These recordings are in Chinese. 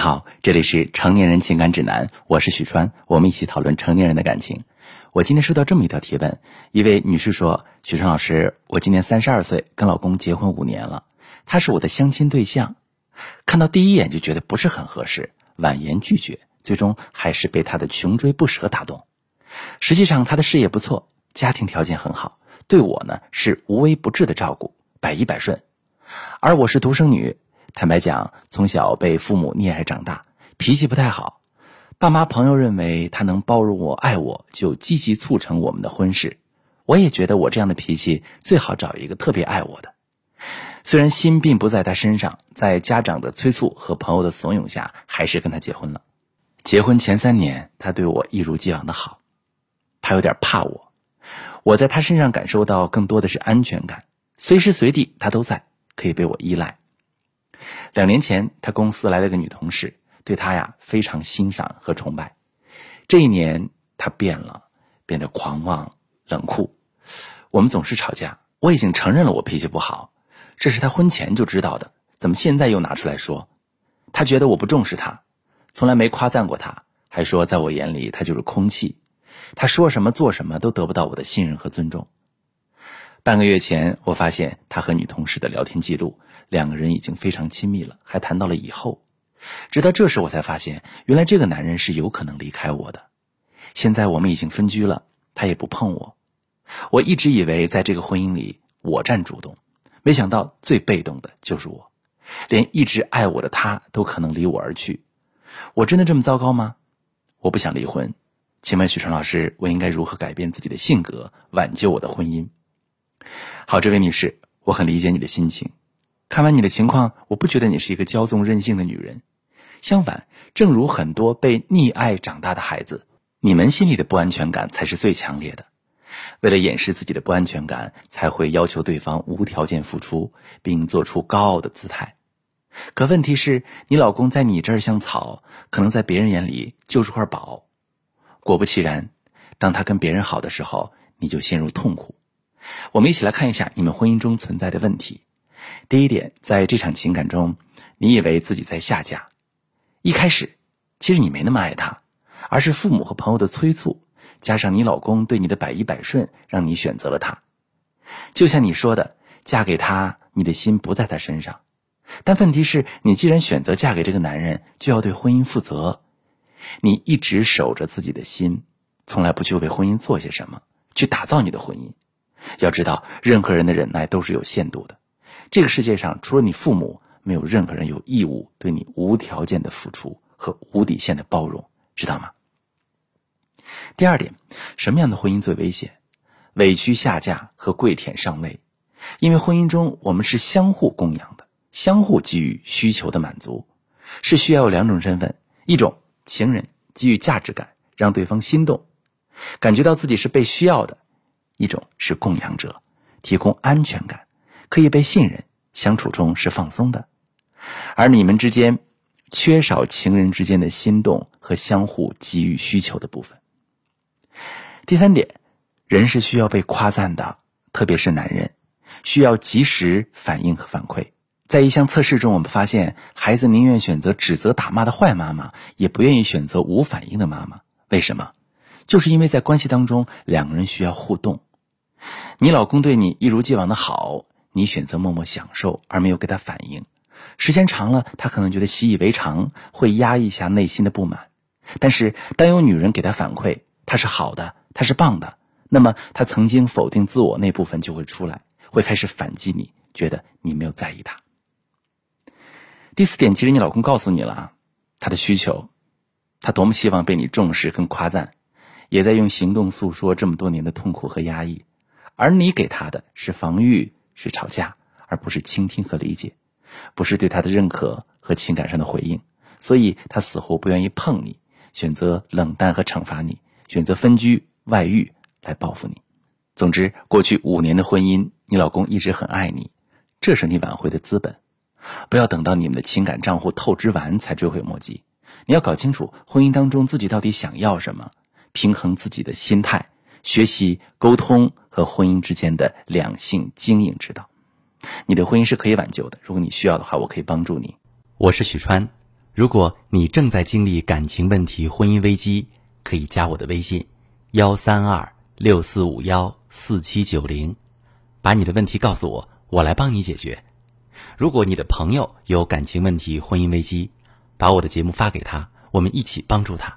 好，这里是成年人情感指南，我是许川，我们一起讨论成年人的感情。我今天收到这么一条提问，一位女士说：“许川老师，我今年三十二岁，跟老公结婚五年了，他是我的相亲对象，看到第一眼就觉得不是很合适，婉言拒绝，最终还是被他的穷追不舍打动。实际上，他的事业不错，家庭条件很好，对我呢是无微不至的照顾，百依百顺，而我是独生女。”坦白讲，从小被父母溺爱长大，脾气不太好。爸妈朋友认为他能包容我、爱我，就积极促成我们的婚事。我也觉得我这样的脾气最好找一个特别爱我的。虽然心并不在他身上，在家长的催促和朋友的怂恿下，还是跟他结婚了。结婚前三年，他对我一如既往的好。他有点怕我，我在他身上感受到更多的是安全感，随时随地他都在，可以被我依赖。两年前，他公司来了个女同事，对他呀非常欣赏和崇拜。这一年，他变了，变得狂妄冷酷。我们总是吵架，我已经承认了我脾气不好，这是他婚前就知道的，怎么现在又拿出来说？他觉得我不重视他，从来没夸赞过他，还说在我眼里他就是空气，他说什么做什么都得不到我的信任和尊重。半个月前，我发现他和女同事的聊天记录，两个人已经非常亲密了，还谈到了以后。直到这时，我才发现，原来这个男人是有可能离开我的。现在我们已经分居了，他也不碰我。我一直以为在这个婚姻里我占主动，没想到最被动的就是我，连一直爱我的他都可能离我而去。我真的这么糟糕吗？我不想离婚，请问许川老师，我应该如何改变自己的性格，挽救我的婚姻？好，这位女士，我很理解你的心情。看完你的情况，我不觉得你是一个骄纵任性的女人。相反，正如很多被溺爱长大的孩子，你们心里的不安全感才是最强烈的。为了掩饰自己的不安全感，才会要求对方无条件付出，并做出高傲的姿态。可问题是，你老公在你这儿像草，可能在别人眼里就是块宝。果不其然，当他跟别人好的时候，你就陷入痛苦。我们一起来看一下你们婚姻中存在的问题。第一点，在这场情感中，你以为自己在下嫁。一开始，其实你没那么爱他，而是父母和朋友的催促，加上你老公对你的百依百顺，让你选择了他。就像你说的，嫁给他，你的心不在他身上。但问题是，你既然选择嫁给这个男人，就要对婚姻负责。你一直守着自己的心，从来不去为婚姻做些什么，去打造你的婚姻。要知道，任何人的忍耐都是有限度的。这个世界上，除了你父母，没有任何人有义务对你无条件的付出和无底线的包容，知道吗？第二点，什么样的婚姻最危险？委屈下嫁和跪舔上位。因为婚姻中，我们是相互供养的，相互给予需求的满足，是需要有两种身份：一种情人，给予价值感，让对方心动，感觉到自己是被需要的。一种是供养者，提供安全感，可以被信任，相处中是放松的；而你们之间缺少情人之间的心动和相互给予需求的部分。第三点，人是需要被夸赞的，特别是男人需要及时反应和反馈。在一项测试中，我们发现孩子宁愿选择指责打骂的坏妈妈，也不愿意选择无反应的妈妈。为什么？就是因为在关系当中，两个人需要互动。你老公对你一如既往的好，你选择默默享受而没有给他反应，时间长了，他可能觉得习以为常，会压抑下内心的不满。但是，当有女人给他反馈，他是好的，他是棒的，那么他曾经否定自我那部分就会出来，会开始反击你，觉得你没有在意他。第四点，其实你老公告诉你了啊他的需求，他多么希望被你重视跟夸赞，也在用行动诉说这么多年的痛苦和压抑。而你给他的是防御，是吵架，而不是倾听和理解，不是对他的认可和情感上的回应，所以他死活不愿意碰你，选择冷淡和惩罚你，选择分居、外遇来报复你。总之，过去五年的婚姻，你老公一直很爱你，这是你挽回的资本。不要等到你们的情感账户透支完才追悔莫及，你要搞清楚婚姻当中自己到底想要什么，平衡自己的心态。学习沟通和婚姻之间的两性经营之道，你的婚姻是可以挽救的。如果你需要的话，我可以帮助你。我是许川，如果你正在经历感情问题、婚姻危机，可以加我的微信：幺三二六四五幺四七九零，把你的问题告诉我，我来帮你解决。如果你的朋友有感情问题、婚姻危机，把我的节目发给他，我们一起帮助他。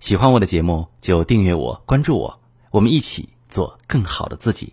喜欢我的节目就订阅我、关注我，我们一起做更好的自己。